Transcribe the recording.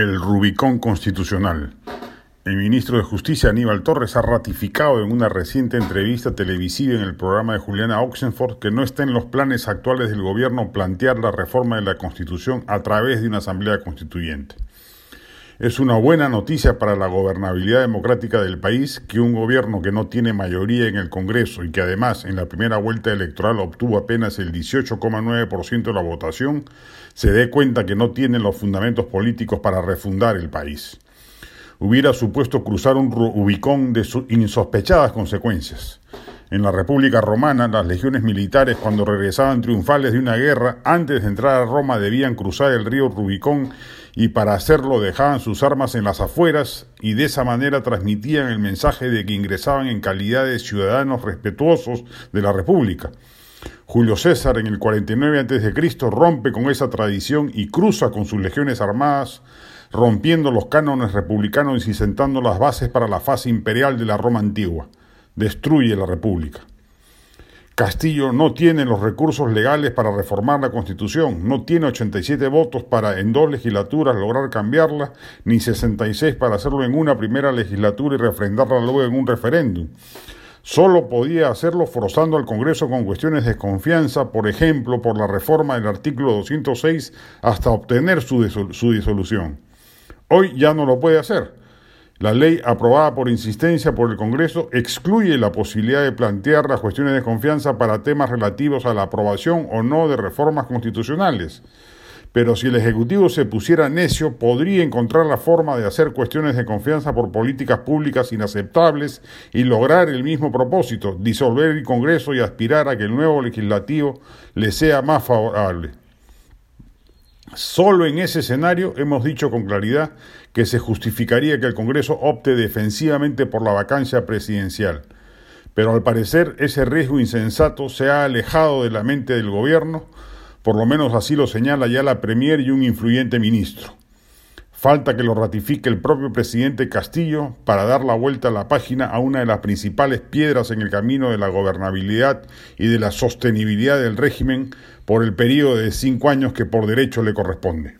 el Rubicón constitucional. El ministro de Justicia Aníbal Torres ha ratificado en una reciente entrevista televisiva en el programa de Juliana Oxenford que no está en los planes actuales del gobierno plantear la reforma de la Constitución a través de una asamblea constituyente. Es una buena noticia para la gobernabilidad democrática del país que un gobierno que no tiene mayoría en el Congreso y que además en la primera vuelta electoral obtuvo apenas el 18,9% de la votación, se dé cuenta que no tiene los fundamentos políticos para refundar el país. Hubiera supuesto cruzar un Rubicón de insospechadas consecuencias. En la República Romana, las legiones militares, cuando regresaban triunfales de una guerra, antes de entrar a Roma debían cruzar el río Rubicón y para hacerlo dejaban sus armas en las afueras y de esa manera transmitían el mensaje de que ingresaban en calidad de ciudadanos respetuosos de la República. Julio César en el 49 a.C. rompe con esa tradición y cruza con sus legiones armadas, rompiendo los cánones republicanos y sentando las bases para la fase imperial de la Roma antigua destruye la República. Castillo no tiene los recursos legales para reformar la Constitución, no tiene 87 votos para en dos legislaturas lograr cambiarla, ni 66 para hacerlo en una primera legislatura y refrendarla luego en un referéndum. Solo podía hacerlo forzando al Congreso con cuestiones de desconfianza, por ejemplo, por la reforma del artículo 206 hasta obtener su, su disolución. Hoy ya no lo puede hacer. La ley aprobada por insistencia por el Congreso excluye la posibilidad de plantear las cuestiones de confianza para temas relativos a la aprobación o no de reformas constitucionales. Pero si el Ejecutivo se pusiera necio, podría encontrar la forma de hacer cuestiones de confianza por políticas públicas inaceptables y lograr el mismo propósito, disolver el Congreso y aspirar a que el nuevo legislativo le sea más favorable. Solo en ese escenario hemos dicho con claridad que se justificaría que el Congreso opte defensivamente por la vacancia presidencial. Pero al parecer ese riesgo insensato se ha alejado de la mente del gobierno, por lo menos así lo señala ya la Premier y un influyente ministro. Falta que lo ratifique el propio presidente Castillo para dar la vuelta a la página a una de las principales piedras en el camino de la gobernabilidad y de la sostenibilidad del régimen por el periodo de cinco años que por derecho le corresponde.